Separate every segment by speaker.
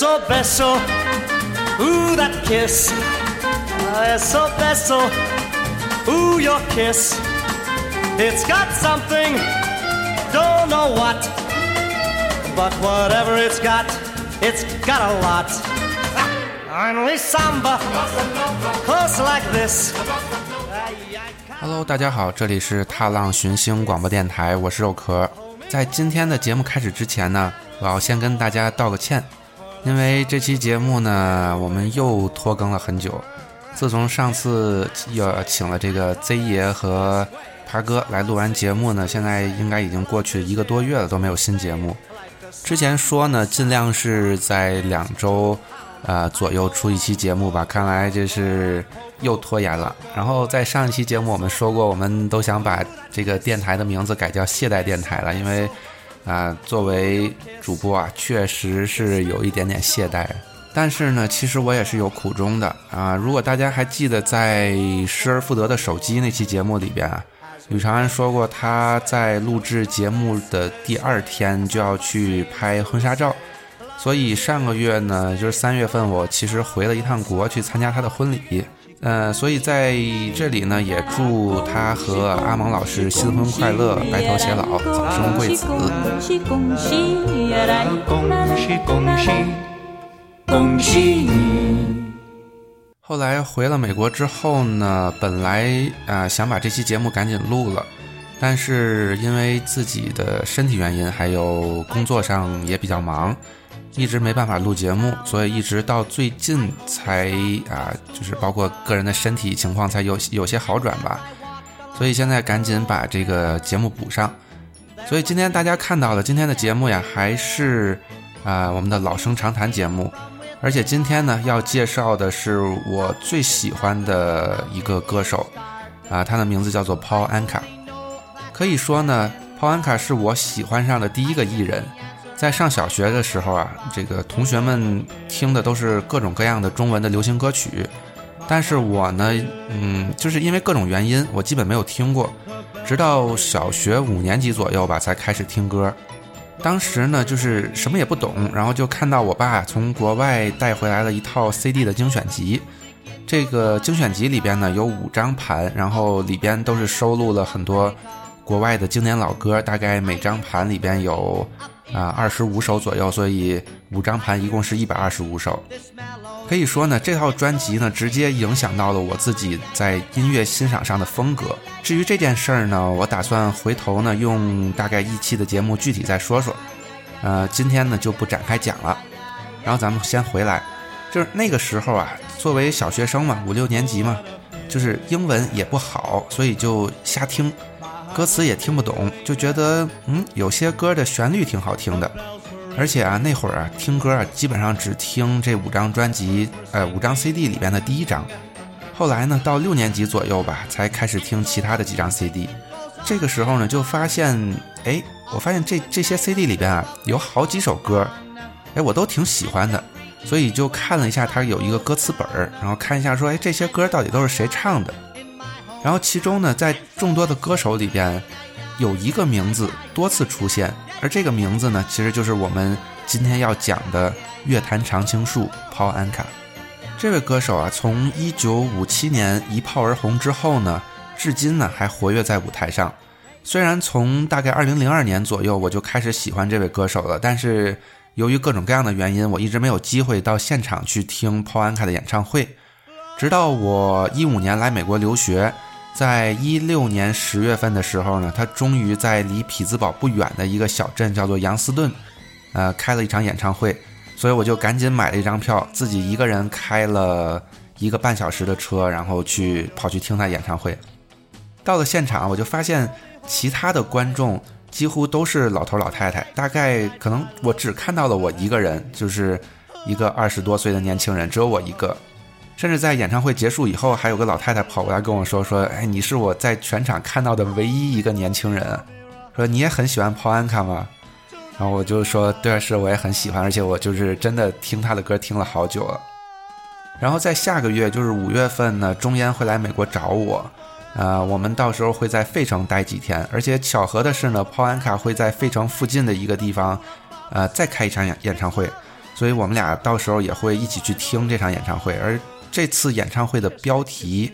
Speaker 1: so beso. ooh that kiss. Eso beso, ooh your kiss. It's got something, don't know what. But whatever it's got, it's got a lot. Only samba, close like this.
Speaker 2: Hello，大家好，这里是踏浪寻星广播电台，我是肉壳。在今天的节目开始之前呢，我要先跟大家道个歉，因为这期节目呢，我们又拖更了很久。自从上次要请了这个 Z 爷和爬哥来录完节目呢，现在应该已经过去一个多月了，都没有新节目。之前说呢，尽量是在两周，呃左右出一期节目吧。看来这是又拖延了。然后在上一期节目我们说过，我们都想把这个电台的名字改叫懈怠电台了，因为啊，作为主播啊，确实是有一点点懈怠。但是呢，其实我也是有苦衷的啊。如果大家还记得在失而复得的手机那期节目里边啊。吕长安说过，他在录制节目的第二天就要去拍婚纱照，所以上个月呢，就是三月份，我其实回了一趟国去参加他的婚礼。呃，所以在这里呢，也祝他和阿蒙老师新婚快乐，白头偕老，早生贵子。恭喜恭喜恭喜恭喜恭喜你！后来回了美国之后呢，本来啊想把这期节目赶紧录了，但是因为自己的身体原因，还有工作上也比较忙，一直没办法录节目，所以一直到最近才啊，就是包括个人的身体情况才有有些好转吧，所以现在赶紧把这个节目补上。所以今天大家看到的今天的节目呀，还是啊我们的老生常谈节目。而且今天呢，要介绍的是我最喜欢的一个歌手，啊，他的名字叫做 Paul Anka。可以说呢，Paul Anka 是我喜欢上的第一个艺人。在上小学的时候啊，这个同学们听的都是各种各样的中文的流行歌曲，但是我呢，嗯，就是因为各种原因，我基本没有听过，直到小学五年级左右吧，才开始听歌。当时呢，就是什么也不懂，然后就看到我爸从国外带回来了一套 CD 的精选集。这个精选集里边呢有五张盘，然后里边都是收录了很多国外的经典老歌，大概每张盘里边有啊二十五首左右，所以五张盘一共是一百二十五首。可以说呢，这套专辑呢，直接影响到了我自己在音乐欣赏上的风格。至于这件事儿呢，我打算回头呢，用大概一期的节目具体再说说。呃，今天呢就不展开讲了。然后咱们先回来，就是那个时候啊，作为小学生嘛，五六年级嘛，就是英文也不好，所以就瞎听，歌词也听不懂，就觉得嗯，有些歌的旋律挺好听的。而且啊，那会儿啊，听歌啊，基本上只听这五张专辑，呃，五张 CD 里边的第一张。后来呢，到六年级左右吧，才开始听其他的几张 CD。这个时候呢，就发现，哎，我发现这这些 CD 里边啊，有好几首歌，哎，我都挺喜欢的。所以就看了一下，它有一个歌词本儿，然后看一下说，哎，这些歌到底都是谁唱的？然后其中呢，在众多的歌手里边。有一个名字多次出现，而这个名字呢，其实就是我们今天要讲的乐坛常青树 Paul Anka。这位歌手啊，从一九五七年一炮而红之后呢，至今呢还活跃在舞台上。虽然从大概二零零二年左右我就开始喜欢这位歌手了，但是由于各种各样的原因，我一直没有机会到现场去听 Paul Anka 的演唱会。直到我一五年来美国留学。在一六年十月份的时候呢，他终于在离匹兹堡不远的一个小镇叫做杨斯顿，呃，开了一场演唱会。所以我就赶紧买了一张票，自己一个人开了一个半小时的车，然后去跑去听他演唱会。到了现场，我就发现其他的观众几乎都是老头老太太，大概可能我只看到了我一个人，就是一个二十多岁的年轻人，只有我一个。甚至在演唱会结束以后，还有个老太太跑过来跟我说：“说，哎，你是我在全场看到的唯一一个年轻人。说你也很喜欢 Paul Anka 吗？”然后我就说：“对，是，我也很喜欢，而且我就是真的听他的歌听了好久了。”然后在下个月，就是五月份呢，中烟会来美国找我，呃，我们到时候会在费城待几天。而且巧合的是呢，Paul Anka 会在费城附近的一个地方，呃，再开一场演演唱会。所以我们俩到时候也会一起去听这场演唱会。而这次演唱会的标题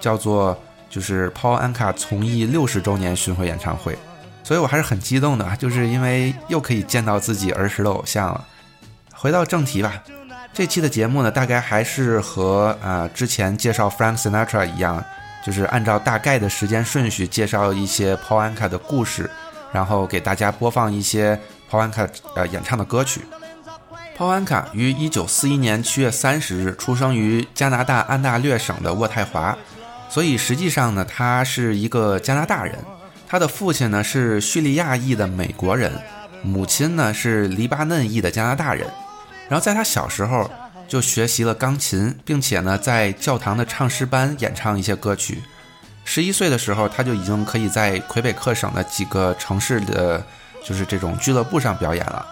Speaker 2: 叫做就是 Paul Anka 从艺六十周年巡回演唱会，所以我还是很激动的，就是因为又可以见到自己儿时的偶像了。回到正题吧，这期的节目呢，大概还是和啊之前介绍 Frank Sinatra 一样，就是按照大概的时间顺序介绍一些 Paul Anka 的故事，然后给大家播放一些 Paul Anka 呃演唱的歌曲。鲍安卡于1941年7月30日出生于加拿大安大略省的渥太华，所以实际上呢，他是一个加拿大人。他的父亲呢是叙利亚裔的美国人，母亲呢是黎巴嫩裔的加拿大人。然后在他小时候就学习了钢琴，并且呢在教堂的唱诗班演唱一些歌曲。十一岁的时候，他就已经可以在魁北克省的几个城市的，就是这种俱乐部上表演了。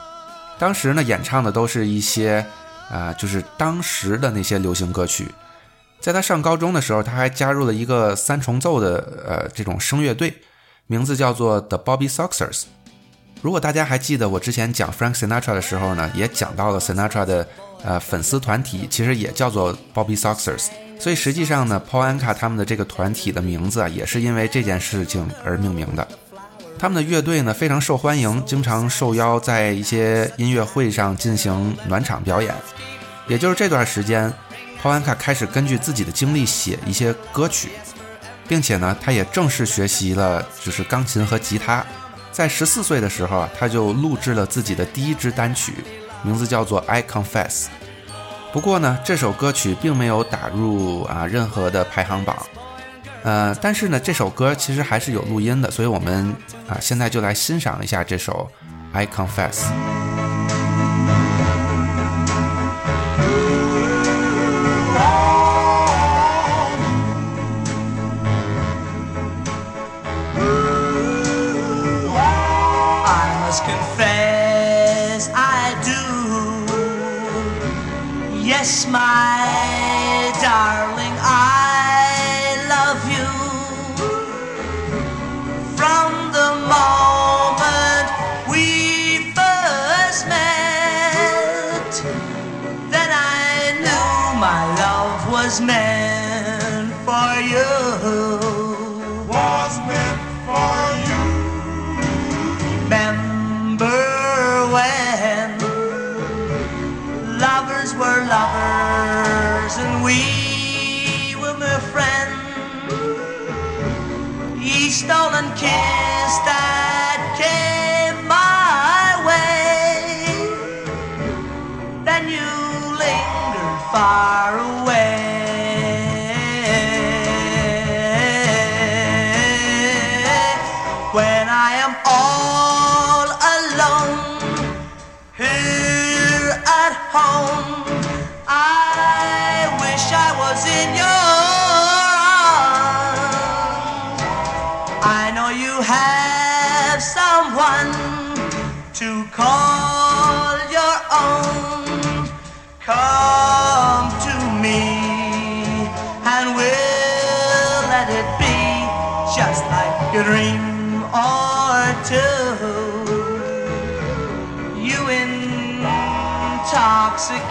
Speaker 2: 当时呢，演唱的都是一些，啊，就是当时的那些流行歌曲。在他上高中的时候，他还加入了一个三重奏的，呃，这种声乐队，名字叫做 The Bobby Soxers。如果大家还记得我之前讲 Frank Sinatra 的时候呢，也讲到了 Sinatra 的，呃，粉丝团体其实也叫做 Bobby Soxers。所以实际上呢，Paul Anka 他们的这个团体的名字啊，也是因为这件事情而命名的。他们的乐队呢非常受欢迎，经常受邀在一些音乐会上进行暖场表演。也就是这段时间，Paul Anka 开始根据自己的经历写一些歌曲，并且呢，他也正式学习了就是钢琴和吉他。在十四岁的时候啊，他就录制了自己的第一支单曲，名字叫做《I Confess》。不过呢，这首歌曲并没有打入啊任何的排行榜。呃，但是呢，这首歌其实还是有录音的，所以我们啊，现在就来欣赏一下这首《I Confess》。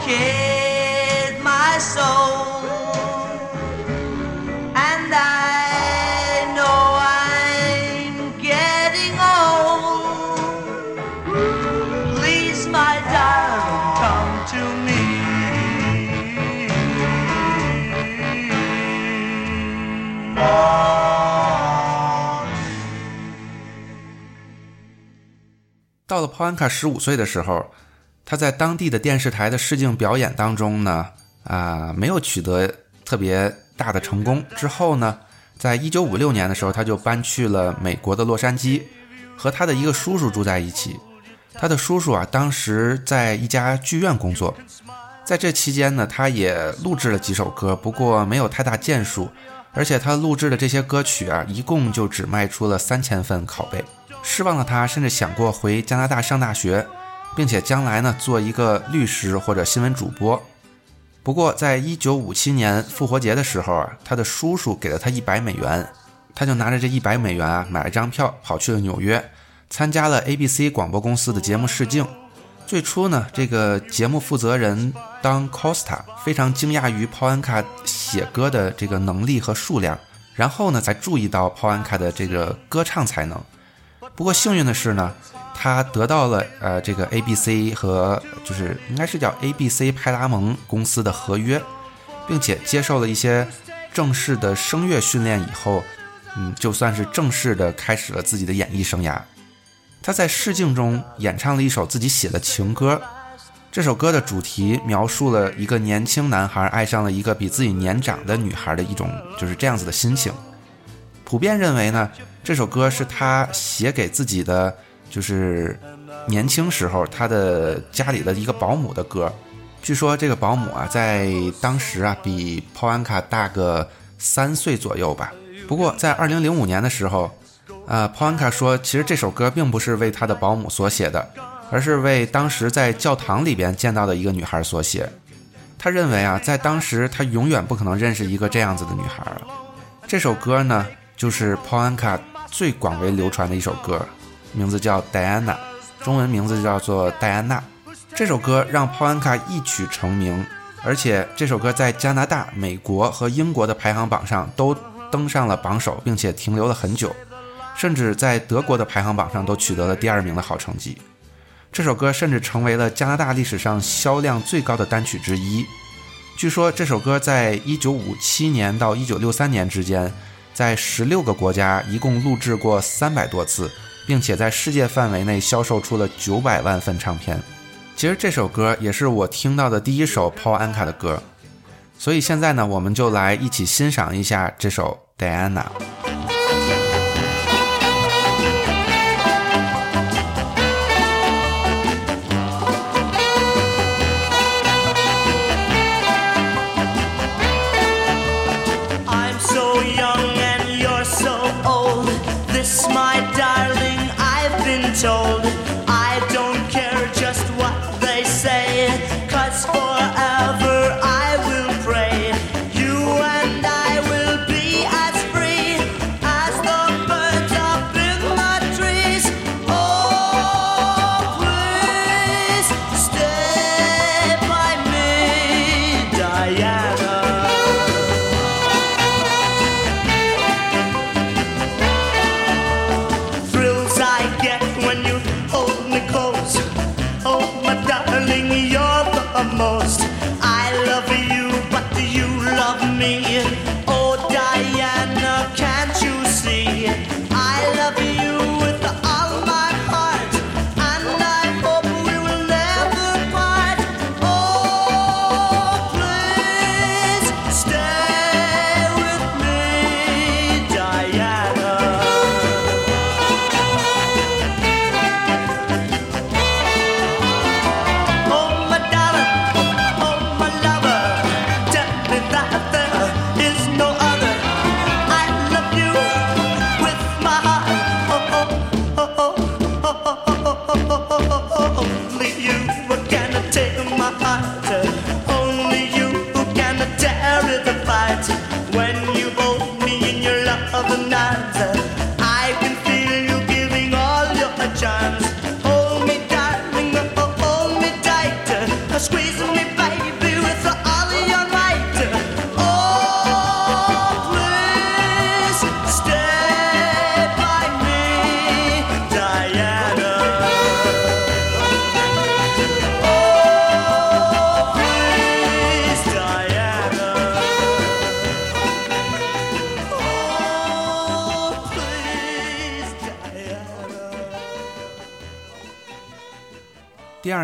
Speaker 1: Intoxicate my soul, and I know I'm getting old. Please, my darling, come to me. Oh.
Speaker 2: 到了 Paul Anka 十五岁的时候，他在当地的电视台的试镜表演当中呢，啊，没有取得特别大的成功。之后呢，在一九五六年的时候，他就搬去了美国的洛杉矶，和他的一个叔叔住在一起。他的叔叔啊，当时在一家剧院工作，在这期间呢，他也录制了几首歌，不过没有太大建树，而且他录制的这些歌曲啊，一共就只卖出了三千份拷贝。失望的他甚至想过回加拿大上大学，并且将来呢做一个律师或者新闻主播。不过，在一九五七年复活节的时候啊，他的叔叔给了他一百美元，他就拿着这一百美元啊买了张票，跑去了纽约，参加了 ABC 广播公司的节目试镜。最初呢，这个节目负责人当 Costa 非常惊讶于 Polanka 写歌的这个能力和数量，然后呢才注意到 Polanka 的这个歌唱才能。不过幸运的是呢，他得到了呃这个 ABC 和就是应该是叫 ABC 派拉蒙公司的合约，并且接受了一些正式的声乐训练以后，嗯，就算是正式的开始了自己的演艺生涯。他在试镜中演唱了一首自己写的情歌，这首歌的主题描述了一个年轻男孩爱上了一个比自己年长的女孩的一种就是这样子的心情。普遍认为呢，这首歌是他写给自己的，就是年轻时候他的家里的一个保姆的歌。据说这个保姆啊，在当时啊比 p 安卡大个三岁左右吧。不过在二零零五年的时候。呃，普安卡说，其实这首歌并不是为他的保姆所写的，而是为当时在教堂里边见到的一个女孩所写。他认为啊，在当时他永远不可能认识一个这样子的女孩了。这首歌呢，就是普安卡最广为流传的一首歌，名字叫《戴安娜》，中文名字叫做戴安娜。这首歌让普安卡一曲成名，而且这首歌在加拿大、美国和英国的排行榜上都登上了榜首，并且停留了很久。甚至在德国的排行榜上都取得了第二名的好成绩。这首歌甚至成为了加拿大历史上销量最高的单曲之一。据说这首歌在1957年到1963年之间，在16个国家一共录制过300多次，并且在世界范围内销售出了九百万份唱片。其实这首歌也是我听到的第一首 Paul Anka 的歌。所以现在呢，我们就来一起欣赏一下这首 Diana。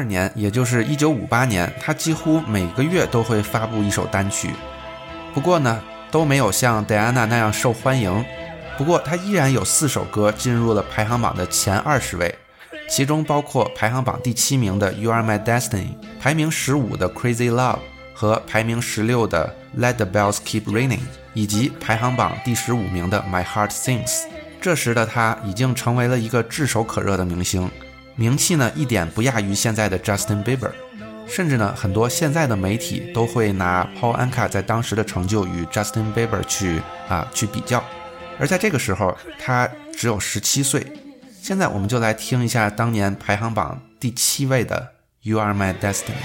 Speaker 2: 年，也就是一九五八年，他几乎每个月都会发布一首单曲。不过呢，都没有像戴安娜那样受欢迎。不过他依然有四首歌进入了排行榜的前二十位，其中包括排行榜第七名的《You Are My Destiny》，排名十五的《Crazy Love》和排名十六的《Let the Bells Keep Ringing》，以及排行榜第十五名的《My Heart Sings》。这时的他已经成为了一个炙手可热的明星。名气呢一点不亚于现在的 Justin Bieber，甚至呢很多现在的媒体都会拿 Paul Anka 在当时的成就与 Justin Bieber 去啊去比较，而在这个时候他只有十七岁。现在我们就来听一下当年排行榜第七位的
Speaker 1: You Are My Destiny》。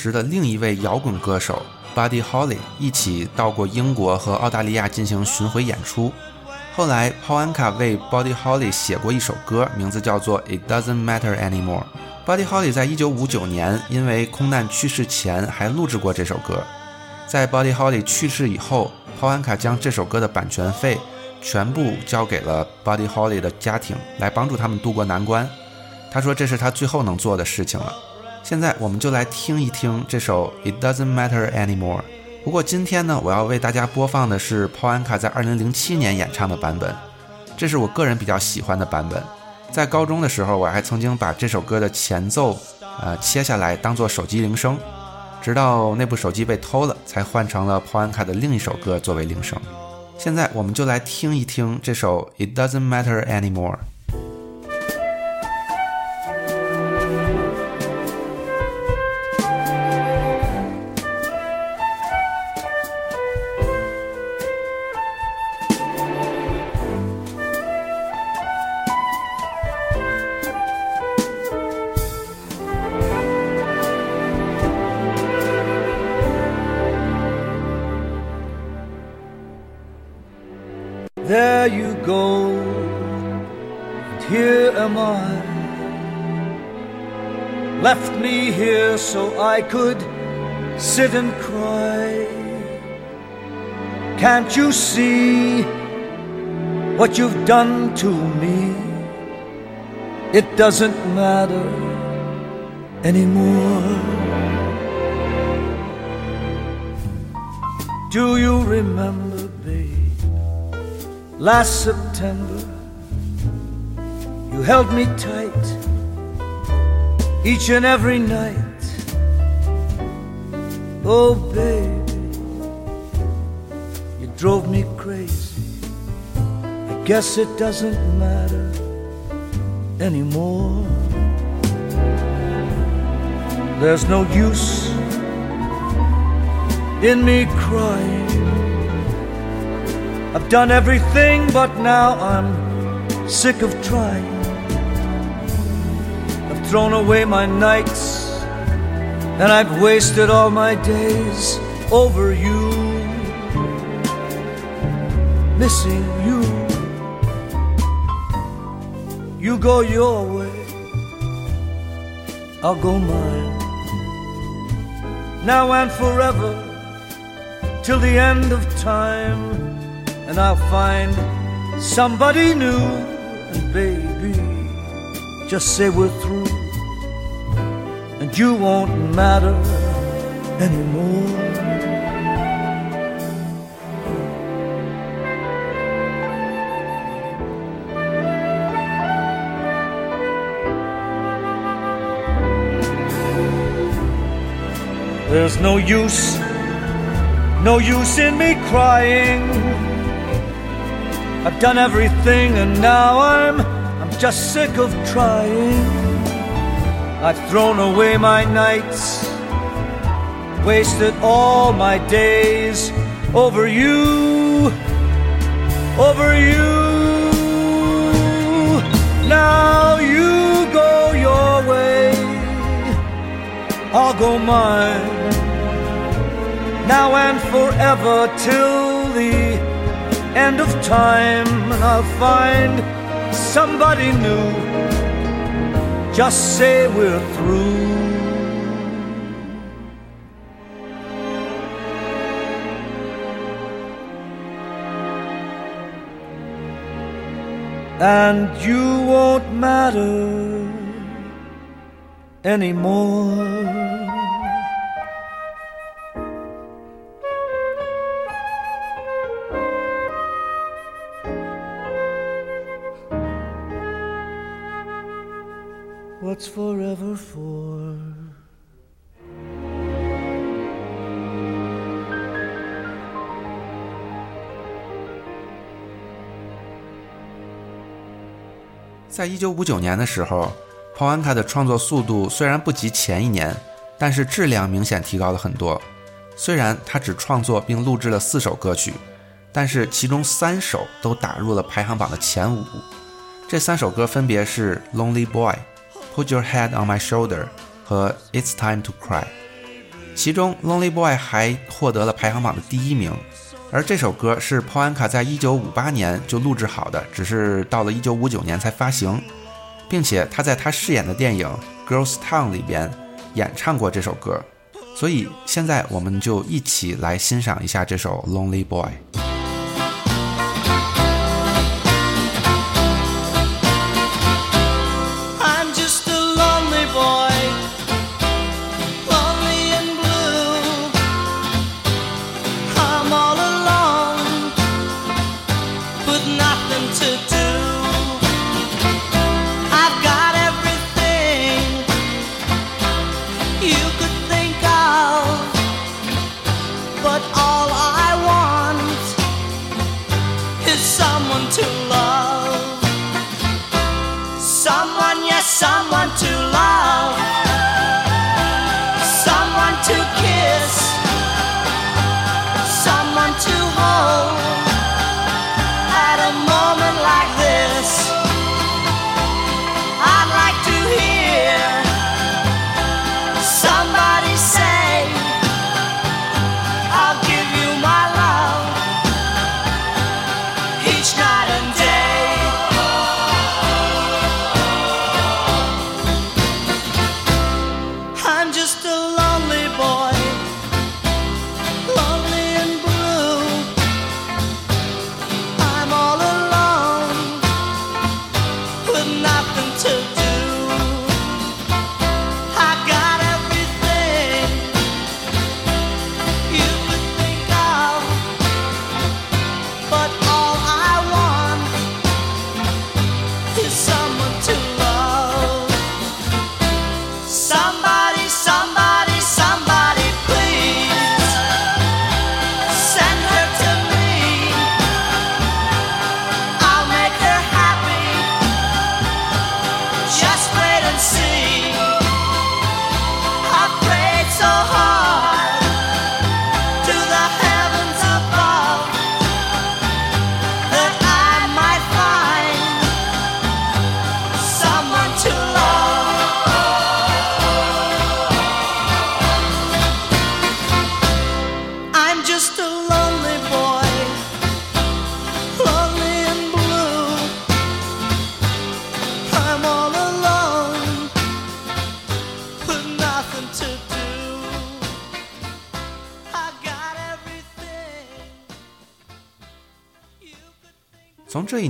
Speaker 1: 时的另一位摇滚歌手 Buddy Holly 一起到过英国和澳大利亚进行巡回演出。后来，Paul Anka 为 Buddy Holly 写过一首歌，名字叫做《It Doesn't Matter Anymore》。Buddy Holly 在一九五九年因为空难去世前还录制过这首歌。在 Buddy Holly 去世以后，Paul Anka 将这首歌的版权费全部交给了 Buddy Holly 的家庭，来帮助他们渡过难关。他说这是他最后能做的事情了。现在我们就来听一听这首《It Doesn't Matter Anymore》。不过今天呢，我要为大家播放的是 Paul Anka 在2007年演唱的版本，这是我个人比较喜欢的版本。在高中的时候，我还曾经把这首歌的前奏，呃，切下来当做手机铃声，直到那部手机被偷了，才换成了 Paul Anka 的另一首歌作为铃声。现在我们就来听一听这首《It Doesn't Matter Anymore》。
Speaker 3: I could sit and cry. Can't you see what you've done to me? It doesn't matter anymore. Do you remember, babe? Last September, you held me tight each and every night. Oh, baby, you drove me crazy. I guess it doesn't matter anymore. There's no use in me crying. I've done everything, but now I'm sick of trying. I've thrown away my nights, and I've wasted all my days over you, missing you. You go your way, I'll go mine. Now and forever, till the end of time, and I'll find somebody new. And baby, just say we're through, you won't matter anymore. There's no use, no use in me crying. I've done everything and now I'm, I'm just sick of trying. I've thrown away my nights, wasted all my days over you, over you. Now you go your way, I'll go mine now and forever till the end of time, I'll find somebody new. Just say we're through. And you won't matter anymore. It's forever for?
Speaker 2: 在一九五九年的时候，p o a n k a 的创作速度虽然不及前一年，但是质量明显提高了很多。虽然他只创作并录制了四首歌曲，但是其中三首都打入了排行榜的前五。这三首歌分别是《Lonely Boy》、《Put Your Head on My Shoulder》和《It's Time to Cry》。其中，《Lonely Boy》还获得了排行榜的第一名。而这首歌是 p o a n k a 在1958年就录制好的，只是到了1959年才发行，并且他在他饰演的电影《Girls Town》里边演唱过这首歌。所以现在我们就一起来欣赏一下这首《Lonely Boy》。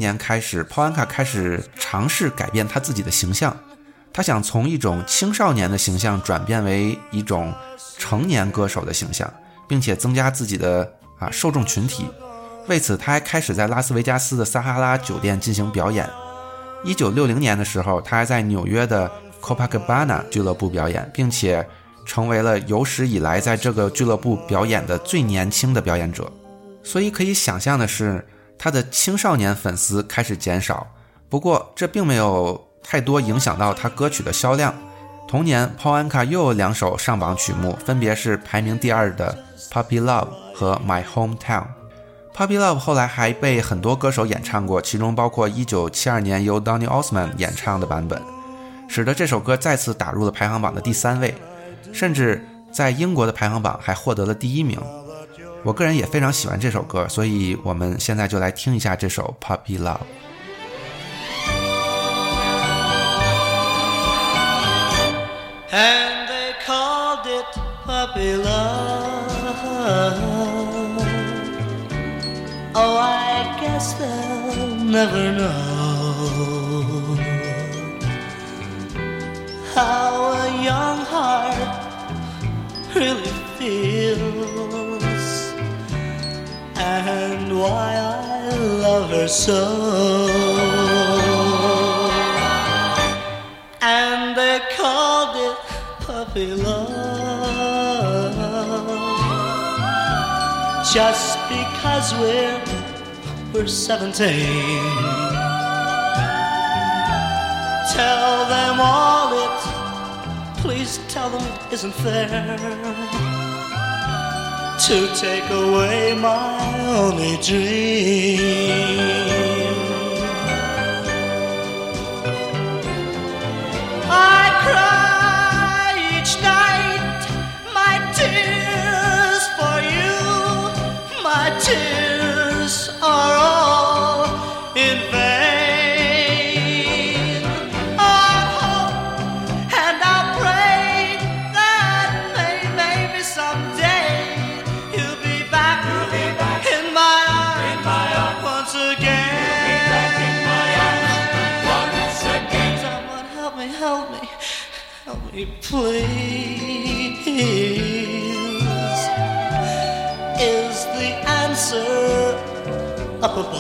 Speaker 2: 年开始，，Polanka 开始尝试改变他自己的形象，他想从一种青少年的形象转变为一种成年歌手的形象，并且增加自己的啊受众群体。为此，他还开始在拉斯维加斯的撒哈拉酒店进行表演。一九六零年的时候，他还在纽约的 Copacabana 俱乐部表演，并且成为了有史以来在这个俱乐部表演的最年轻的表演者。所以可以想象的是。他的青少年粉丝开始减少，不过这并没有太多影响到他歌曲的销量。同年，，Polanka 又有两首上榜曲目，分别是排名第二的《Puppy Love》和《My Hometown》。《Puppy Love》后来还被很多歌手演唱过，其中包括1972年由 Donny Osmond 演唱的版本，使得这首歌再次打入了排行榜的第三位，甚至在英国的排行榜还获得了第一名。我个人也非常喜欢这首歌，所以我们现在就来听一下这首《Puppy
Speaker 1: Love》。And they called it puppy love. Oh, I guess they'll never know how a young heart really feels and why I love her so. And they called it puppy love just because we're we're 17. Tell them all it, please tell them it isn't fair to take away my only dream. Me, please. Is the answer up above?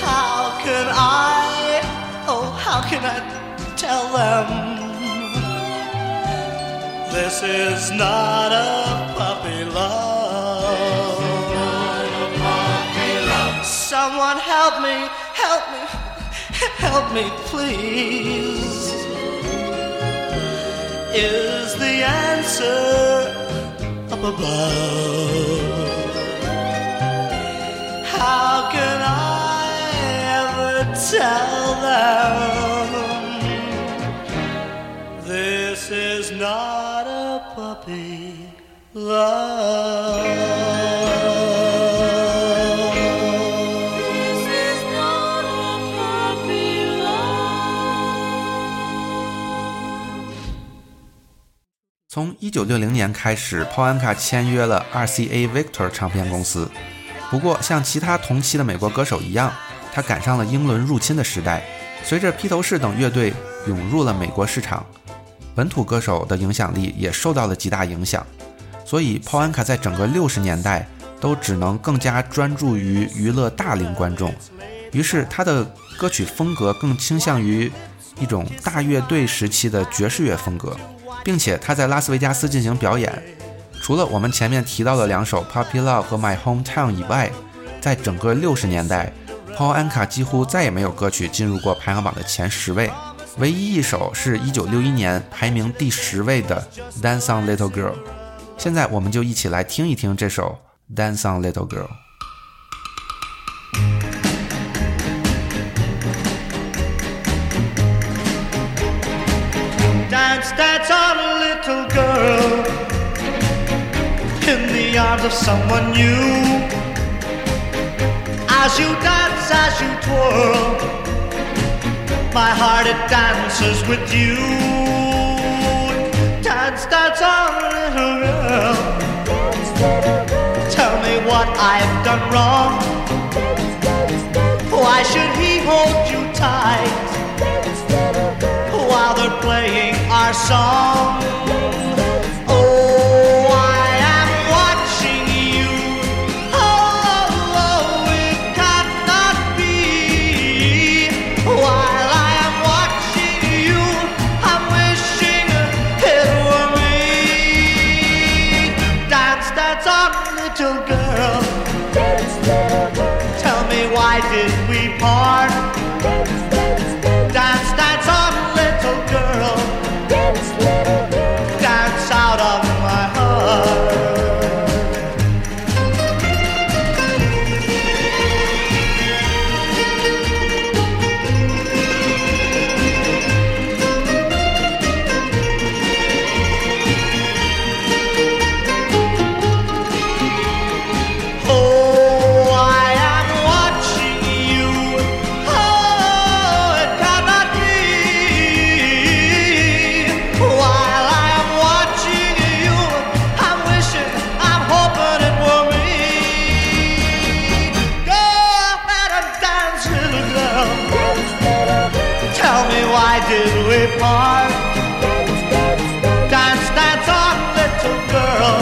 Speaker 1: How can I, oh, how can I tell them? This is not a puppy love. Someone help me, help me, help me, please. Is the answer up above? How can I ever tell them? This is not a puppy love.
Speaker 2: 从1960年开始，，Polanka 签约了 RCA Victor 唱片公司。不过，像其他同期的美国歌手一样，他赶上了英伦入侵的时代。随着披头士等乐队涌入了美国市场，本土歌手的影响力也受到了极大影响。所以，Poanka 在整个60年代都只能更加专注于娱乐大龄观众。于是，他的歌曲风格更倾向于一种大乐队时期的爵士乐风格，并且他在拉斯维加斯进行表演。除了我们前面提到的两首《Puppy Love》和《My Hometown》以外，在整个60年代，泡安卡几乎再也没有歌曲进入过排行榜的前十位，唯一一首是一九六一年排名第十位的《Dance on Little Girl》。现在我们就一起来听一听这首《Dance on Little Girl》。
Speaker 1: Dance, dance on in the arms of someone new. As you dance, as you twirl, my heart it dances with you. Dance, dance on little girl. Tell me what I've done wrong. Why should he hold you tight they're playing our song? Part. Dance, dance on, little girl.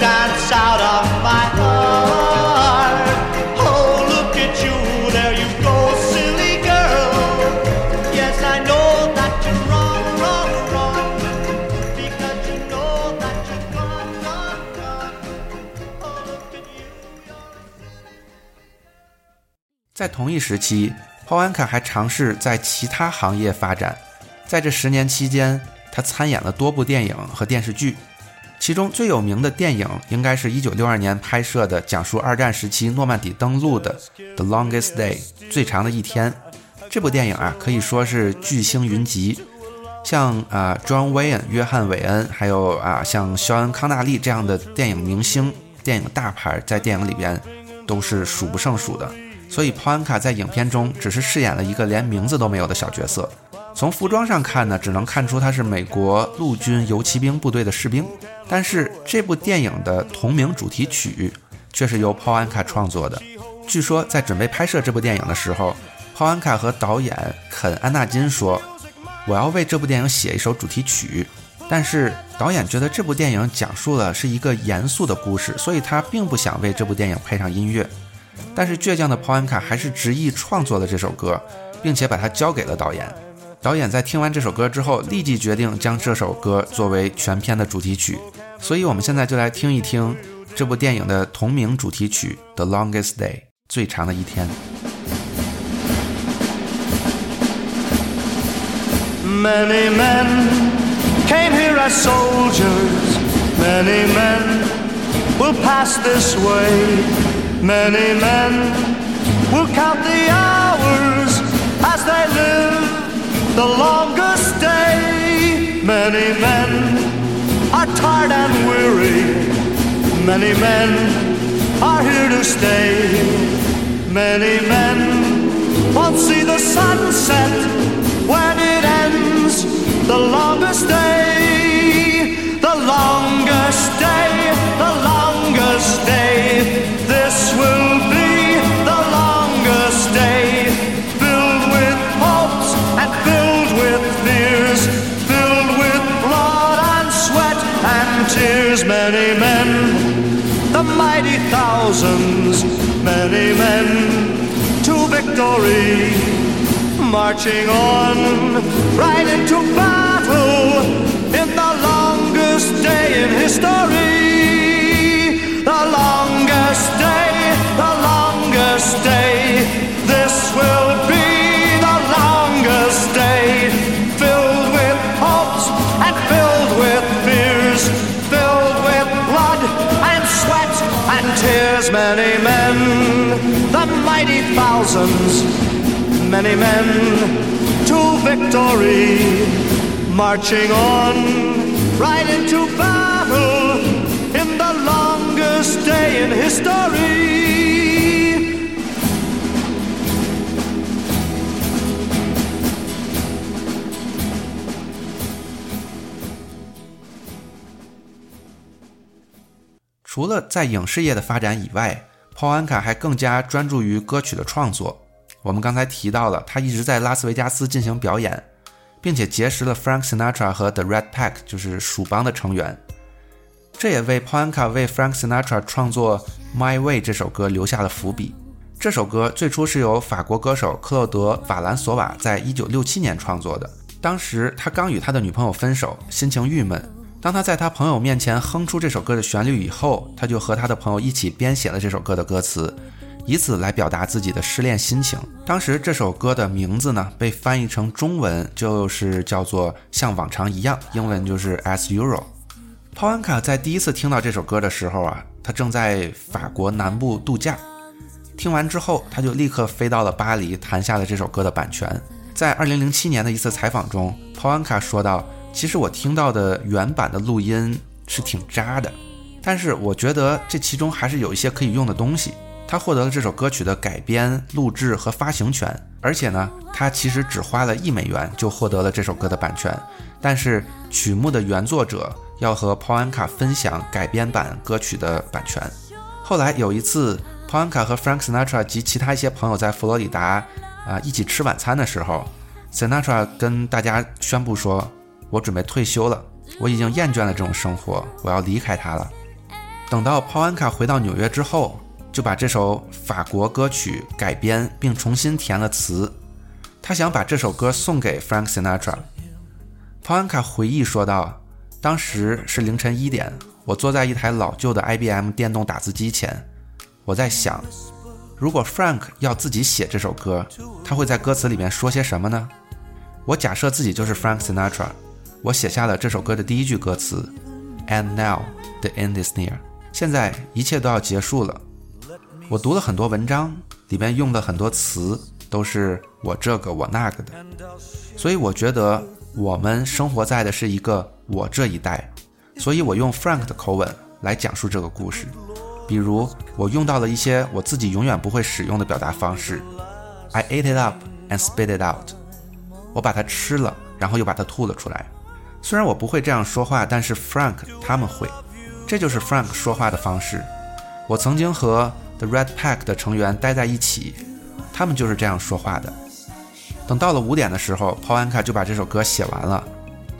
Speaker 1: Dance out of my heart. Oh, look at you, there you go, silly girl. Yes, I know that you're wrong, wrong, wrong. Because you know that you're gone, gone, gone. Oh, look at you, you're.
Speaker 2: 在同一时期，泡安卡还尝试在其他行业发展。在这十年期间，他参演了多部电影和电视剧，其中最有名的电影应该是1962年拍摄的讲述二战时期诺曼底登陆的《The Longest Day》最长的一天。这部电影啊，可以说是巨星云集，像啊、John Wayne 约翰韦恩，还有啊像肖恩康纳利这样的电影明星、电影大牌，在电影里边都是数不胜数的。所以，泡安卡在影片中只是饰演了一个连名字都没有的小角色。从服装上看呢，只能看出他是美国陆军游骑兵部队的士兵。但是，这部电影的同名主题曲却是由泡安卡创作的。据说，在准备拍摄这部电影的时候，泡安卡和导演肯·安纳金说：“我要为这部电影写一首主题曲。”但是导演觉得这部电影讲述了是一个严肃的故事，所以他并不想为这部电影配上音乐。但是倔强的泡安卡还是执意创作了这首歌，并且把它交给了导演。导演在听完这首歌之后，立即决定将这首歌作为全片的主题曲。所以，我们现在就来听一听这部电影的同名主题曲《The Longest Day》最长的一天。
Speaker 3: Many men came here as soldiers. Many men will pass this way. Many men will count the hours as they live the longest day. Many men are tired and weary. Many men are here to stay. Many men won't see the sunset when it ends. The longest mighty thousands, many men to victory, marching on right into battle in the longest day in history. The longest day, the longest day, this will thousands, many men to victory, marching on right into battle in the longest day in history.
Speaker 2: 除了在影视业的发展以外，Paul Anka 还更加专注于歌曲的创作。我们刚才提到了，他一直在拉斯维加斯进行表演，并且结识了 Frank Sinatra 和 The Red Pack，就是鼠帮的成员。这也为 Paul Anka 为 Frank Sinatra 创作《My Way》这首歌留下了伏笔。这首歌最初是由法国歌手克洛德·瓦兰索瓦在一九六七年创作的。当时他刚与他的女朋友分手，心情郁闷。当他在他朋友面前哼出这首歌的旋律以后，他就和他的朋友一起编写了这首歌的歌词，以此来表达自己的失恋心情。当时这首歌的名字呢，被翻译成中文就是叫做“像往常一样”，英文就是 “as usual”。泡安卡在第一次听到这首歌的时候啊，他正在法国南部度假。听完之后，他就立刻飞到了巴黎，谈下了这首歌的版权。在2007年的一次采访中，泡安卡说道：“其实我听到的原版的录音是挺渣的，但是我觉得这其中还是有一些可以用的东西。”他获得了这首歌曲的改编、录制和发行权，而且呢，他其实只花了一美元就获得了这首歌的版权。但是曲目的原作者要和泡安卡分享改编版歌曲的版权。后来有一次，泡安卡和 Frank Sinatra 及其他一些朋友在佛罗里达啊一起吃晚餐的时候，Sinatra 跟大家宣布说：“我准备退休了，我已经厌倦了这种生活，我要离开它了。”等到泡安卡回到纽约之后，就把这首法国歌曲改编并重新填了词。他想把这首歌送给 Frank Sinatra。泡安卡回忆说道：“当时是凌晨一点，我坐在一台老旧的 IBM 电动打字机前，我在想，如果 Frank 要自己写这首歌，他会在歌词里面说些什么呢？我假设自己就是 Frank Sinatra，我写下了这首歌的第一句歌词：And now the end is near。现在一切都要结束了。我读了很多文章，里面用的很多词都是我这个我那个的，所以我觉得。”我们生活在的是一个我这一代，所以我用 Frank 的口吻来讲述这个故事。比如，我用到了一些我自己永远不会使用的表达方式。I ate it up and spit it out。我把它吃了，然后又把它吐了出来。虽然我不会这样说话，但是 Frank 他们会。这就是 Frank 说话的方式。我曾经和 The Red Pack 的成员待在一起，他们就是这样说话的。等到了五点的时候，，Polanka 就把这首歌写完了。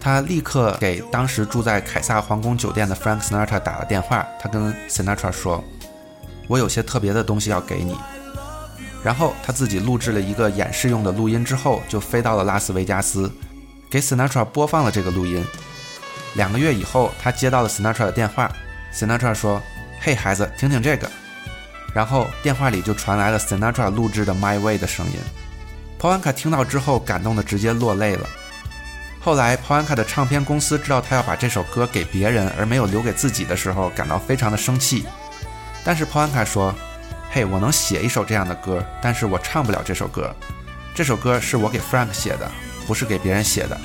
Speaker 2: 他立刻给当时住在凯撒皇宫酒店的 Frank Sinatra 打了电话。他跟 Sinatra 说：“我有些特别的东西要给你。”然后他自己录制了一个演示用的录音，之后就飞到了拉斯维加斯，给 Sinatra 播放了这个录音。两个月以后，他接到了 Sinatra 的电话。Sinatra 说：“嘿，孩子，听听这个。”然后电话里就传来了 Sinatra 录制的《My Way》的声音。泡安卡听到之后，感动的直接落泪了。后来，泡安卡的唱片公司知道他要把这首歌给别人，而没有留给自己的时候，感到非常的生气。但是泡安卡说：“嘿，我能写一首这样的歌，但是我唱不了这首歌。这首歌是我给 Frank 写的，不是给别人写的。”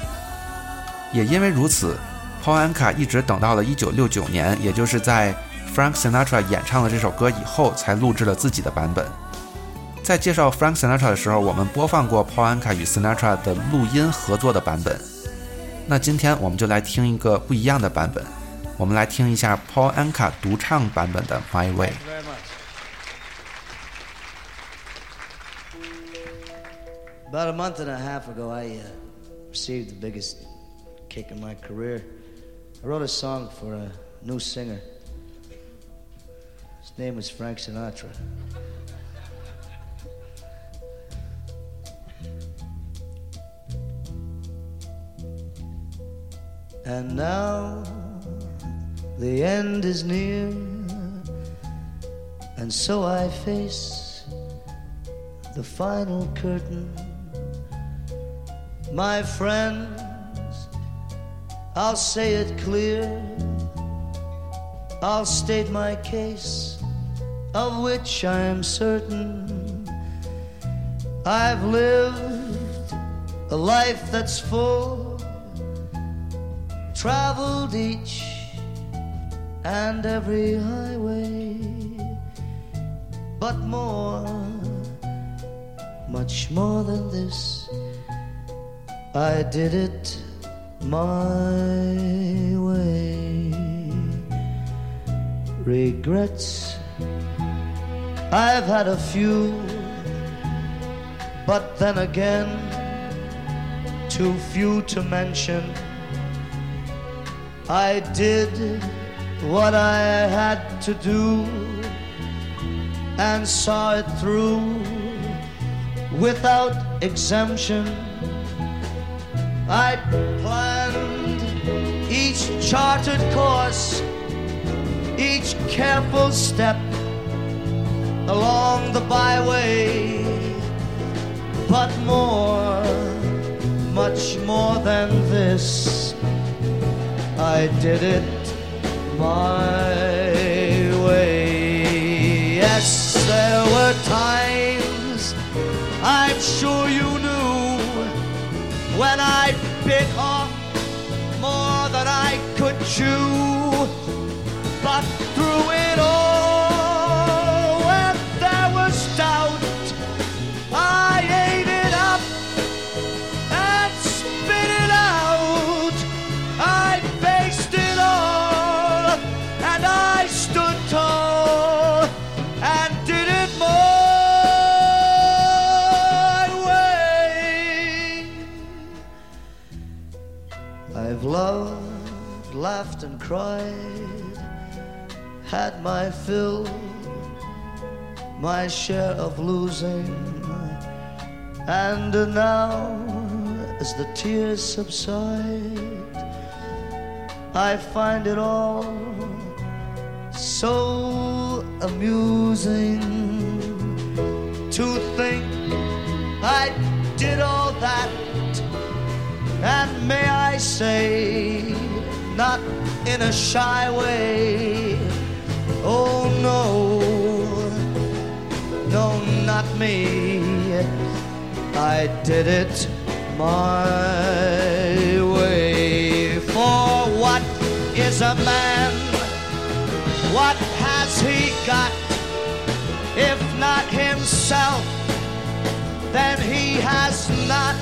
Speaker 2: 也因为如此，，Paul Anka 一直等到了1969年，也就是在 Frank Sinatra 演唱了这首歌以后，才录制了自己的版本。在介绍 Frank Sinatra 的时候，我们播放过 Paul Anka 与 Sinatra 的录音合作的版本。那今天我们就来听一个不一样的版本，我们来听一下 Paul Anka 独唱版本的 My Way。
Speaker 4: About a month and a half ago, I uh, received the biggest kick in my career. I wrote a song for a new singer. His name was Frank Sinatra. And now the end is near, and so I face the final curtain. My friends, I'll say it clear, I'll state my case, of which I am certain. I've lived a life that's full traveled each and every highway, but more, much more than this, I did it my way.
Speaker 1: regrets. I've had a few, but then again, too few to mention. I did what I had to do and saw it through without exemption. I planned each charted course, each careful step along the byway, but more, much more than this, I did it my way. Yes, there were times I'm sure you when I bit off more than I could chew. But through it all, laughed, and cried, had my fill, my share of losing, and now, as the tears subside, I find it all so amusing to think I did all that. And may I say, not in a shy way. Oh no, no, not me. I did it my way. For what is a man? What has he got? If not himself, then he has not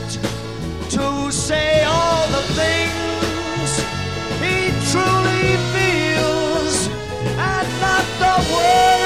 Speaker 1: to say all the things he truly feels and not the words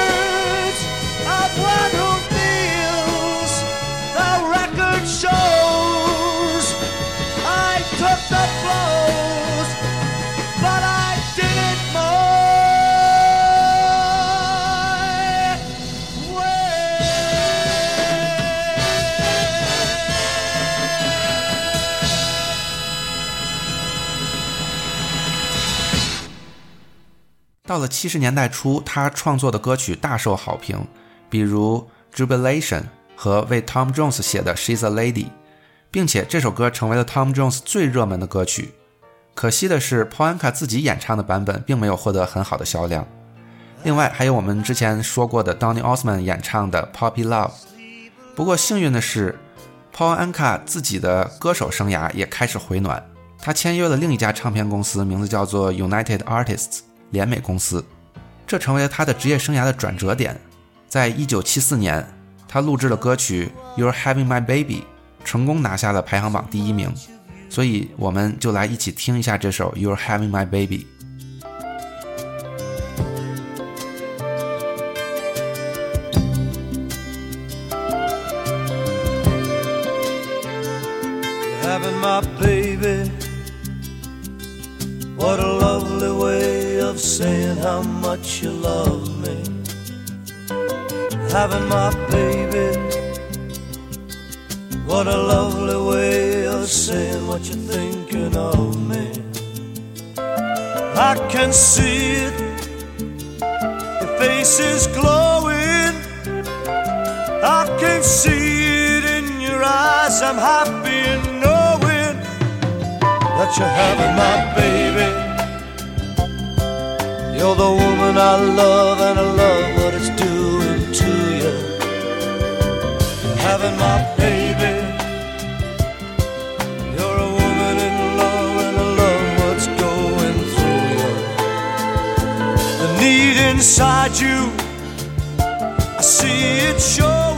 Speaker 2: 到了七十年代初，他创作的歌曲大受好评，比如《Jubilation》和为 Tom Jones 写的《She's a Lady》，并且这首歌成为了 Tom Jones 最热门的歌曲。可惜的是，Paul Anka 自己演唱的版本并没有获得很好的销量。另外，还有我们之前说过的 Donny Osmond 演唱的《Poppy Love》。不过幸运的是，Paul Anka 自己的歌手生涯也开始回暖，他签约了另一家唱片公司，名字叫做 United Artists 联美公司，这成为了他的职业生涯的转折点。在一九七四年，他录制了歌曲《You're Having My Baby》，成功拿下了排行榜第一名。所以，我们就来一起听一下这首《You're Having My Baby》。
Speaker 3: having my baby. Saying how much you love me. Having my baby. What a lovely way of saying what you're thinking of me. I can see it. Your face is glowing. I can see it in your eyes. I'm happy in knowing that you're having my baby. You're the woman I love, and I love what it's doing to you. Having my baby. You're a woman in love, and I love what's going through you. The need inside you. I see it showing.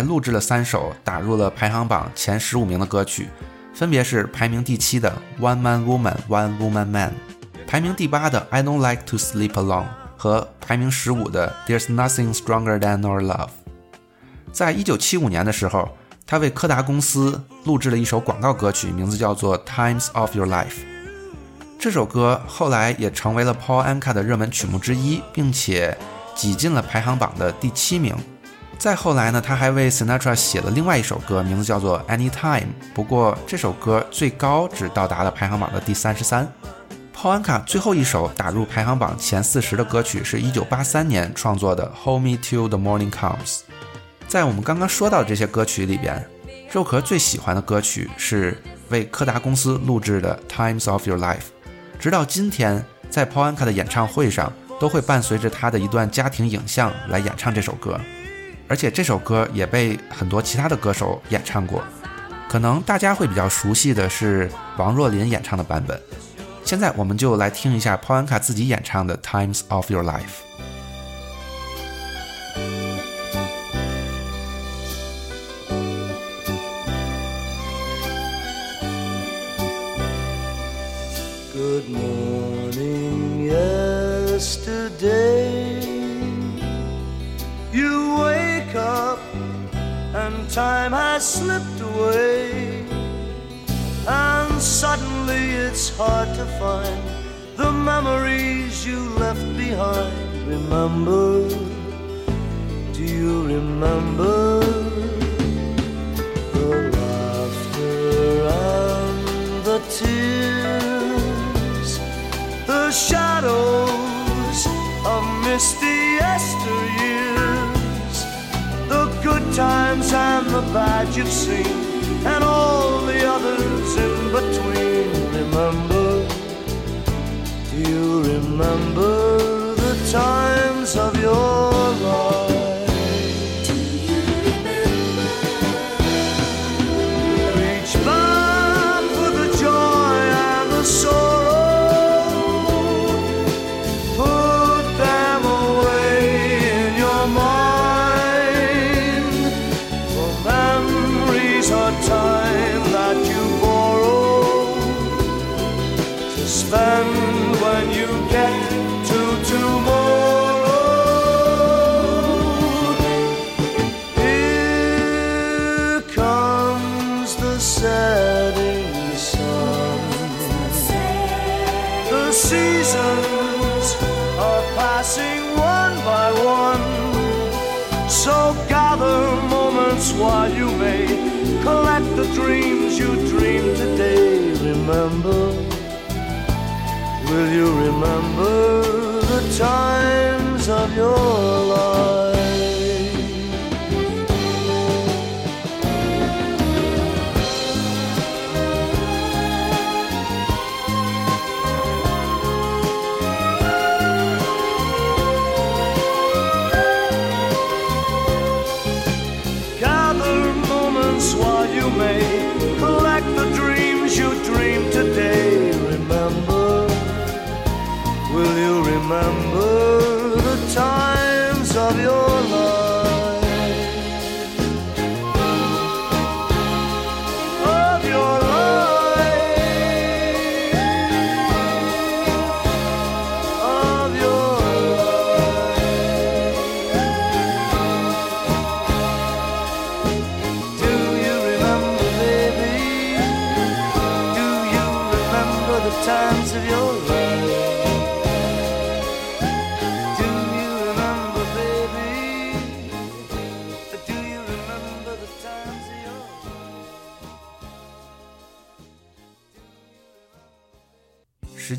Speaker 2: 还录制了三首打入了排行榜前十五名的歌曲，分别是排名第七的《One Man Woman One Woman Man》，排名第八的《I Don't Like to Sleep Alone》和排名十五的《There's Nothing Stronger Than Our Love》。在一九七五年的时候，他为柯达公司录制了一首广告歌曲，名字叫做《Times of Your Life》。这首歌后来也成为了 Paul Anka 的热门曲目之一，并且挤进了排行榜的第七名。再后来呢，他还为 Sinatra 写了另外一首歌，名字叫做《Anytime》。不过这首歌最高只到达了排行榜的第三十三 polka 最后一首打入排行榜前四十的歌曲是一九八三年创作的《Hold Me Till the Morning Comes》。在我们刚刚说到的这些歌曲里边，肉壳最喜欢的歌曲是为柯达公司录制的《Times of Your Life》。直到今天，在 Polanka 的演唱会上，都会伴随着他的一段家庭影像来演唱这首歌。而且这首歌也被很多其他的歌手演唱过，可能大家会比较熟悉的是王若琳演唱的版本。现在我们就来听一下泡安卡自己演唱的《Times of Your Life》。
Speaker 3: Time has slipped away. And suddenly it's hard to find the memories you left behind. Remember, do you remember the laughter and the tears, times and the bad you've seen, and all the others in between. Remember, do you remember remember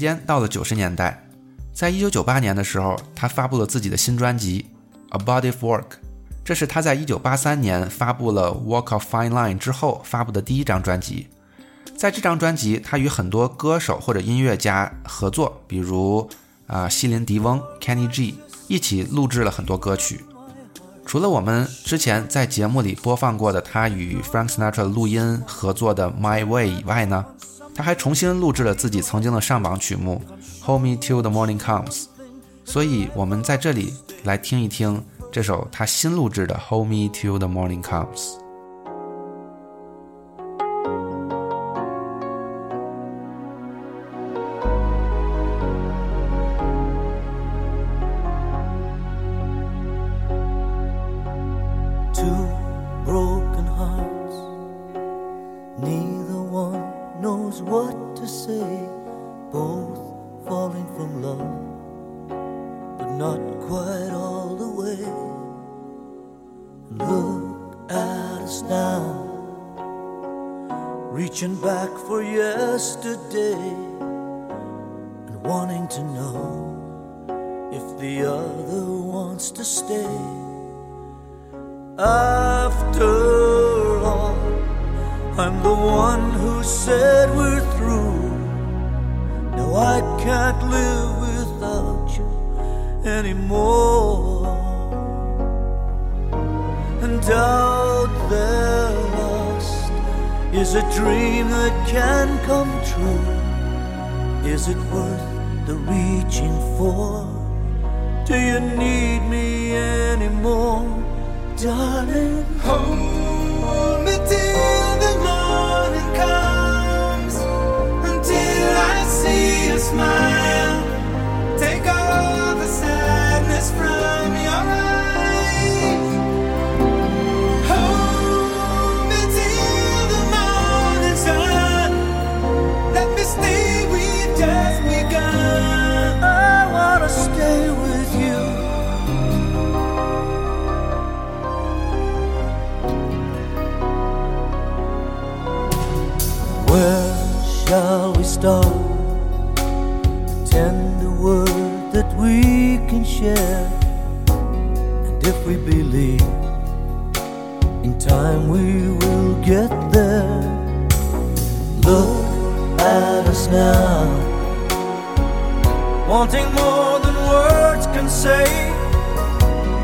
Speaker 2: 间到了九十年代，在一九九八年的时候，他发布了自己的新专辑《A Body of Work》，这是他在一九八三年发布了《Walk of Fine Line》之后发布的第一张专辑。在这张专辑，他与很多歌手或者音乐家合作，比如啊、西林迪翁 （Kenny G） 一起录制了很多歌曲。除了我们之前在节目里播放过的他与 Frank Sinatra 录音合作的《My Way》以外呢，他还重新录制了自己曾经的上榜曲目《Hold Me Till the Morning Comes》。所以，我们在这里来听一听这首他新录制的《Hold Me Till the Morning Comes》。
Speaker 3: After all, I'm the one who said we're through. Now I can't live without you anymore. And out there lost is a dream that can come true. Is it worth the reaching for? Do you need me anymore, darling? Hold me till the morning comes, until I see a smile. We? A tender word that we can share. And if we believe, in time we will get there. Look at us now, wanting more than words can say.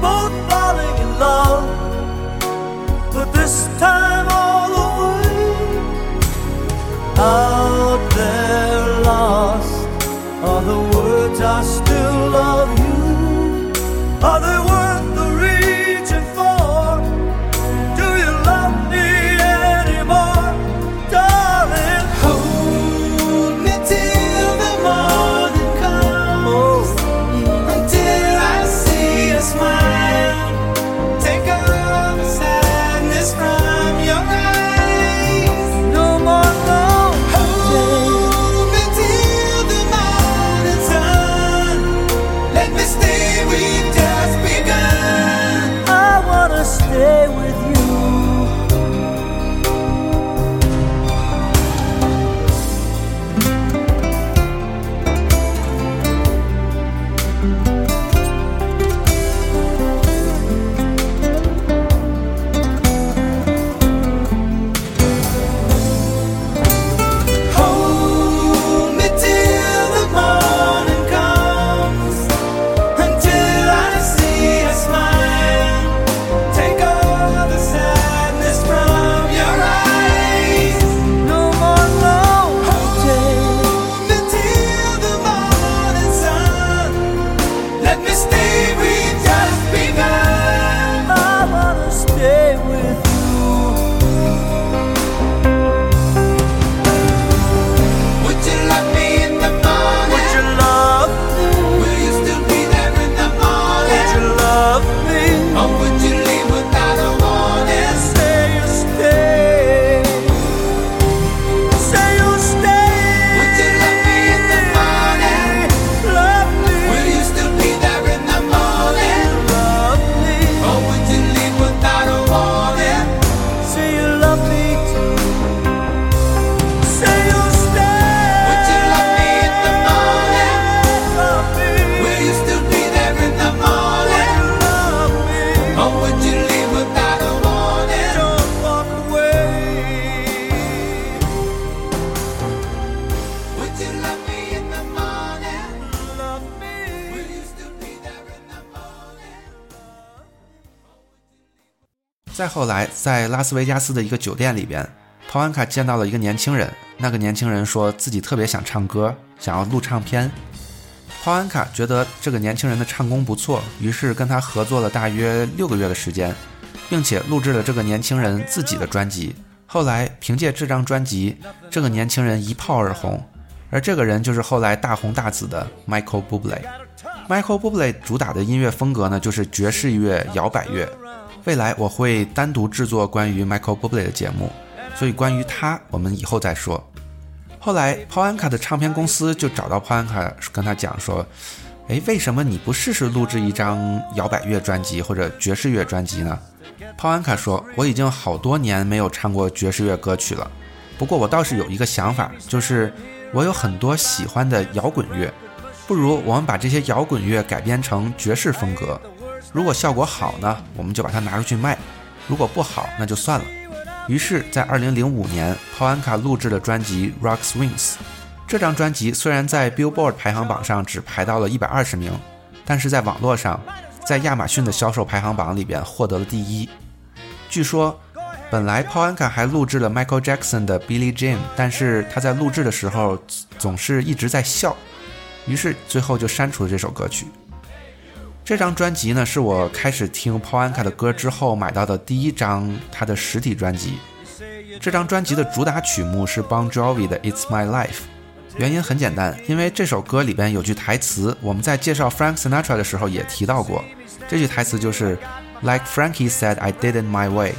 Speaker 3: Both falling in love, but this time all the ah. way. There lost are the words I still love you. Are
Speaker 2: 斯维加斯的一个酒店里边，泡安卡见到了一个年轻人。那个年轻人说自己特别想唱歌，想要录唱片。泡安卡觉得这个年轻人的唱功不错，于是跟他合作了大约六个月的时间，并且录制了这个年轻人自己的专辑。后来凭借这张专辑，这个年轻人一炮而红，而这个人就是后来大红大紫的 Michael Bublé。Michael Bublé 主打的音乐风格呢，就是爵士乐、摇摆乐。未来我会单独制作关于 Michael Bublé 的节目，所以关于他，我们以后再说。后来，p o a n k a 的唱片公司就找到 p o a n k a，跟他讲说：“诶，为什么你不试试录制一张摇摆乐专辑或者爵士乐专辑呢？” p o a n k a 说：“我已经好多年没有唱过爵士乐歌曲了，不过我倒是有一个想法，就是我有很多喜欢的摇滚乐，不如我们把这些摇滚乐改编成爵士风格。如果效果好呢，我们就把它拿出去卖；如果不好，那就算了。”于是，在2005年，泡安卡录制了专辑《Rock Swings》。这张专辑虽然在 Billboard 排行榜上只排到了一百二十名，但是在网络上，在亚马逊的销售排行榜里边获得了第一。据说，本来 Paul Anka 还录制了 Michael Jackson 的《Billie Jean》，但是他在录制的时候总是一直在笑，于是最后就删除了这首歌曲。这张专辑呢，是我开始听 Paul Anka 的歌之后买到的第一张他的实体专辑。这张专辑的主打曲目是 Bon Jovi 的《It's My Life》，原因很简单，因为这首歌里边有句台词，我们在介绍 Frank Sinatra 的时候也提到过。这句台词就是 “Like Frankie said, I did it my way”。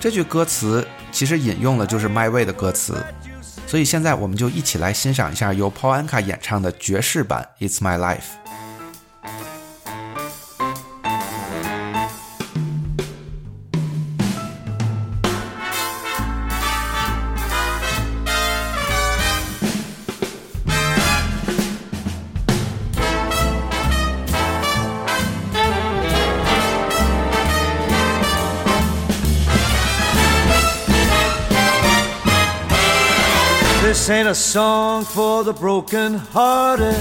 Speaker 2: 这句歌词其实引用了就是 My Way 的歌词，所以现在我们就一起来欣赏一下由 Paul Anka 演唱的爵士版《It's My Life》。
Speaker 3: This ain't a song for the broken hearted.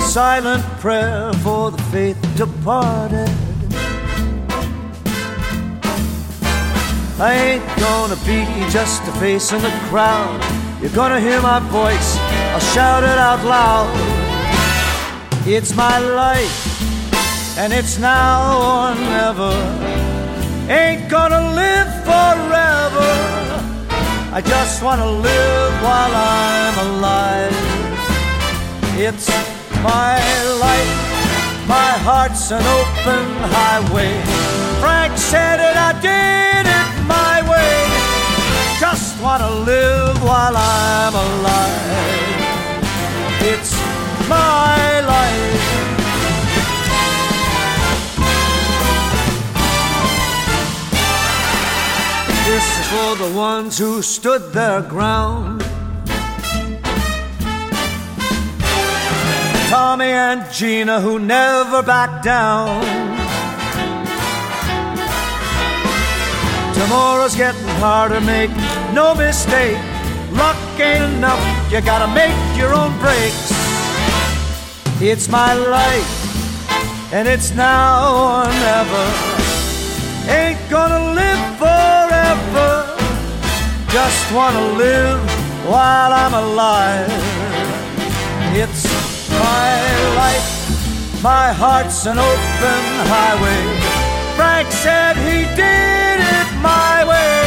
Speaker 3: Silent prayer for the faith departed. I ain't gonna be just a face in the crowd. You're gonna hear my voice, I'll shout it out loud. It's my life, and it's now or never ain't gonna live forever. I just wanna live while I'm alive. It's my life, my heart's an open highway. Frank said it, I did it my way. Just wanna live while I'm alive. It's my life. This is for the ones who stood their ground. Tommy and Gina who never backed down. Tomorrow's getting harder, make no mistake. Luck ain't enough, you gotta make your own breaks. It's my life, and it's now or never ain't gonna live Just wanna live while I'm alive. It's my life, my heart's an open highway. Frank said he did it my way.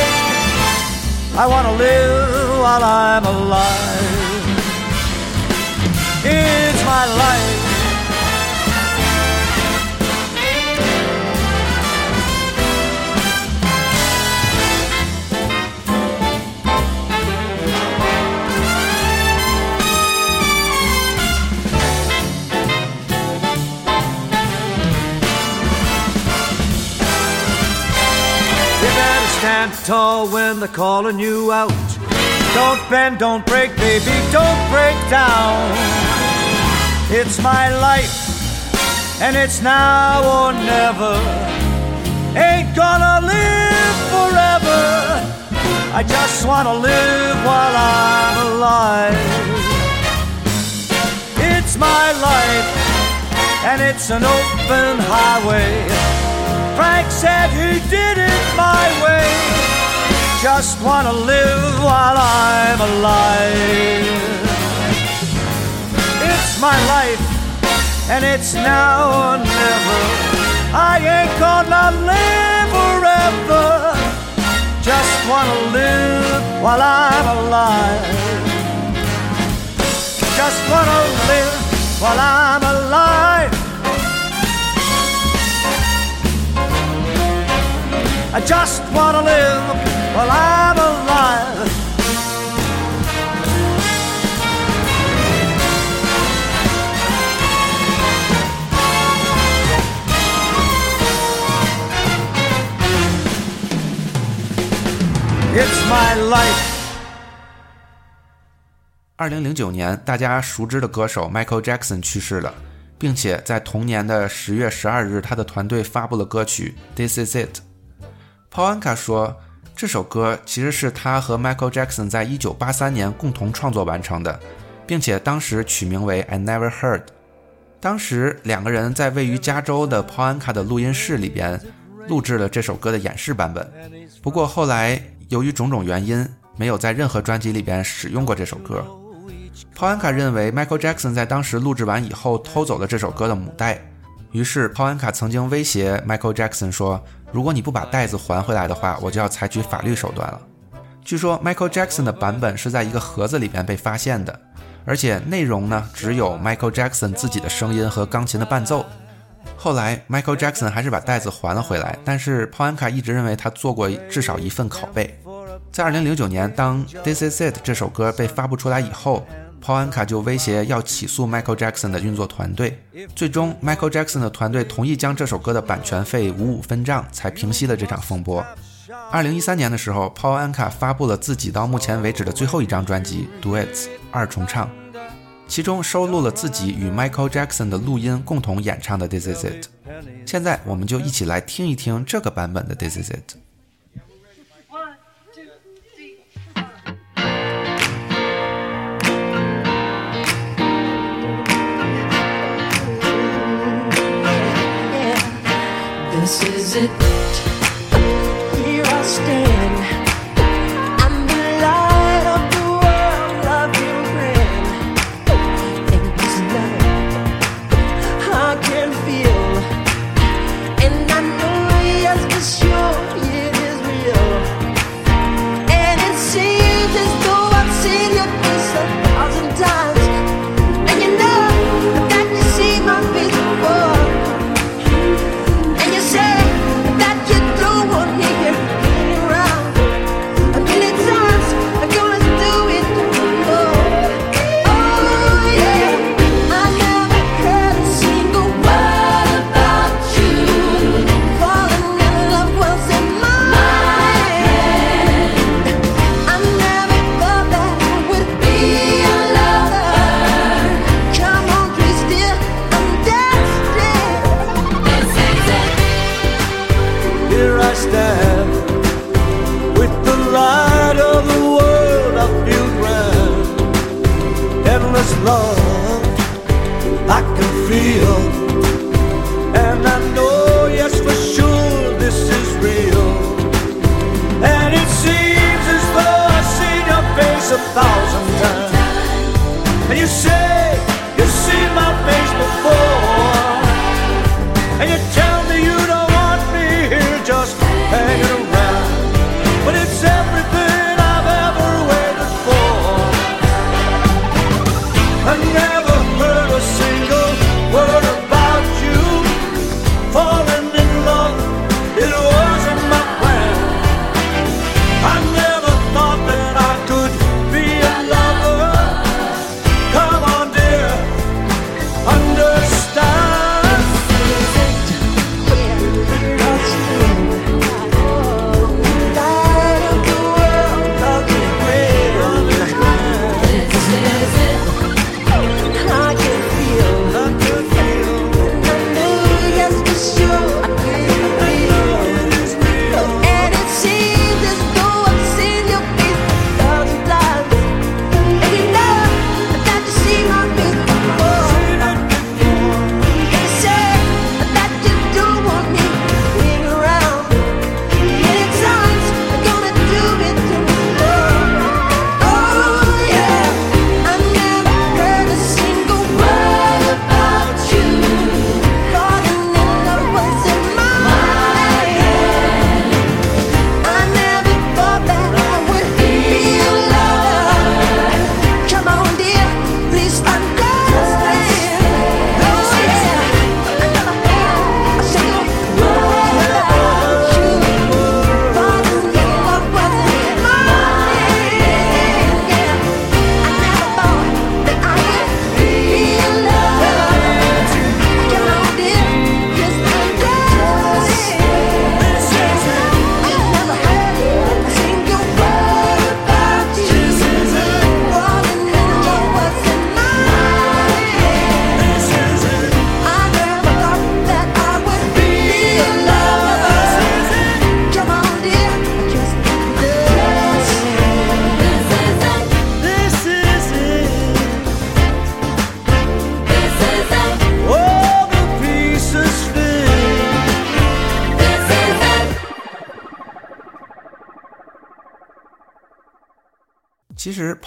Speaker 3: I wanna live while I'm alive. It's my life. Stand tall when they're calling you out. Don't bend, don't break, baby, don't break down. It's my life, and it's now or never. Ain't gonna live forever. I just wanna live while I'm alive. It's my life, and it's an open highway. Frank said he did it my way. Just wanna live while I'm alive. It's my life, and it's now or never. I ain't gonna live forever. Just wanna live while I'm alive. Just wanna live while I'm alive. I just wanna live while I'm alive. It's my life.
Speaker 2: 二零零九年，大家熟知的歌手 Michael Jackson 去世了，并且在同年的十月十二日，他的团队发布了歌曲《This Is It》。Paul Anka 说，这首歌其实是他和 Michael Jackson 在一九八三年共同创作完成的，并且当时取名为《I Never Heard》。当时两个人在位于加州的 Paul Anka 的录音室里边录制了这首歌的演示版本。不过后来由于种种原因，没有在任何专辑里边使用过这首歌。Paulanka 认为 Michael Jackson 在当时录制完以后偷走了这首歌的母带，于是 Paulanka 曾经威胁 Michael Jackson 说：“如果你不把袋子还回来的话，我就要采取法律手段了。”据说 Michael Jackson 的版本是在一个盒子里边被发现的，而且内容呢只有 Michael Jackson 自己的声音和钢琴的伴奏。后来 Michael Jackson 还是把袋子还了回来，但是 p o a n k a 一直认为他做过至少一份拷贝。在2009年，当《This Is It》这首歌被发布出来以后，Paul Anka 就威胁要起诉 Michael Jackson 的运作团队。最终，Michael Jackson 的团队同意将这首歌的版权费五五分账，才平息了这场风波。2013年的时候，，Paul Anka 发布了自己到目前为止的最后一张专辑《Duets》二重唱，其中收录了自己与 Michael Jackson 的录音共同演唱的《This Is It》。现在，我们就一起来听一听这个版本的《This Is It》。
Speaker 1: This is it. Here I stand.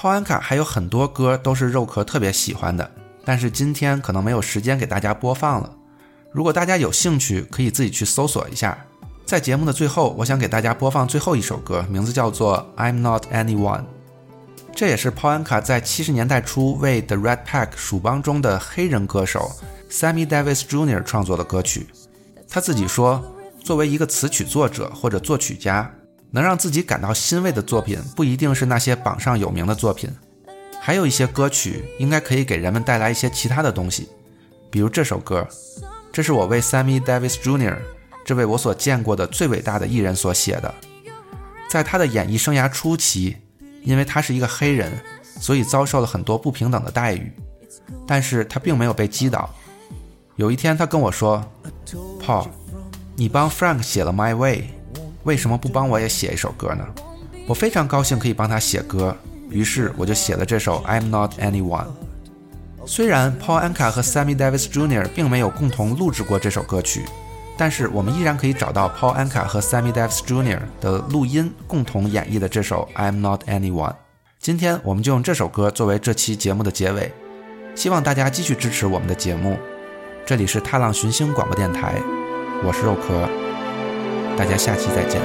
Speaker 2: 其实泡安卡还有很多歌都是肉壳特别喜欢的，但是今天可能没有时间给大家播放了。如果大家有兴趣，可以自己去搜索一下。在节目的最后，我想给大家播放最后一首歌，名字叫做《I'm Not Anyone》。这也是 Paul Anka 在七十年代初为 The Red Pack 属帮中的黑人歌手 Sammy Davis Jr. 创作的歌曲。他自己说，作为一个词曲作者或者作曲家，能让自己感到欣慰的作品，不一定是那些榜上有名的作品，还有一些歌曲应该可以给人们带来一些其他的东西，比如这首歌，这是我为 Sammy Davis Jr. 这位我所见过的最伟大的艺人所写的。在他的演艺生涯初期，因为他是一个黑人，所以遭受了很多不平等的待遇，但是他并没有被击倒。有一天，他跟我说：“Paul，你帮 Frank 写了《My Way》，为什么不帮我也写一首歌呢？”我非常高兴可以帮他写歌，于是我就写了这首《I'm Not Anyone》。虽然 Paul Anka 和 Sammy Davis Jr. 并没有共同录制过这首歌曲，但是我们依然可以找到 Paul Anka 和 Sammy Davis Jr. 的录音共同演绎的这首《I'm Not Anyone》。今天我们就用这首歌作为这期节目的结尾，希望大家继续支持我们的节目。这里是踏浪寻星广播电台，我是肉壳，大家下期再见。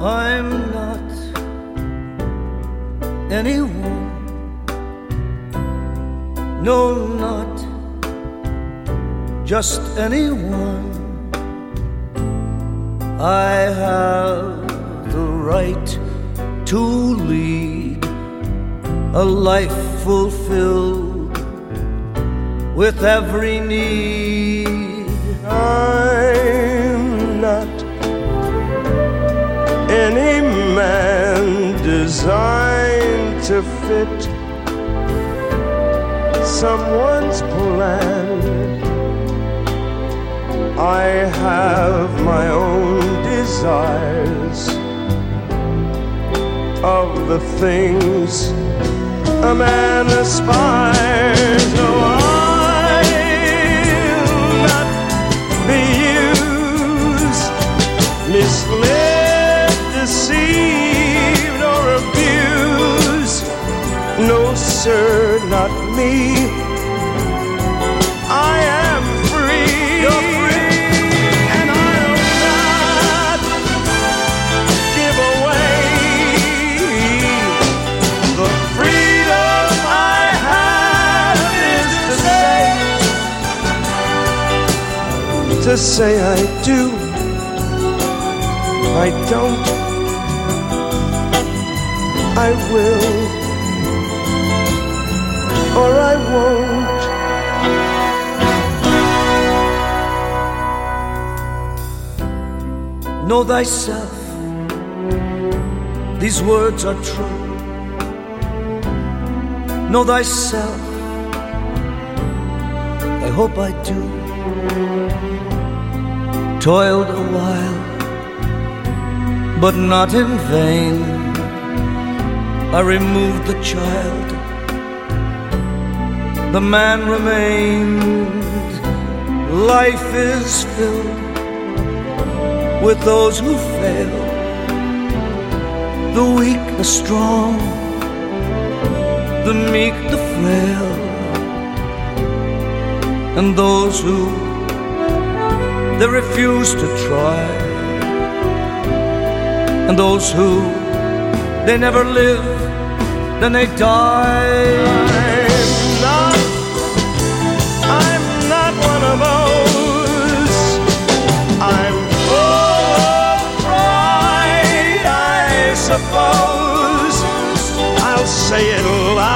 Speaker 3: I'm not anyone. No, not just anyone. I have the right to lead a life fulfilled with every need.
Speaker 5: I'm not any man designed to fit someone's plan. I have my own desires of the things a man aspires. Misled, deceived, or abused. No, sir, not me. I am free. You're free. And I'll not give away the freedom I have is to say, to say I do. I don't. I will. Or I won't.
Speaker 3: Know thyself. These words are true. Know thyself. I hope I do. Toiled a while, but not in vain. I removed the child. The man remained. Life is filled with those who fail, the weak, the strong, the meek, the frail, and those who they refuse to try, and those who they never live, then they die.
Speaker 5: I'm not, I'm not one of those. I'm full of pride, I suppose. I'll say it loud.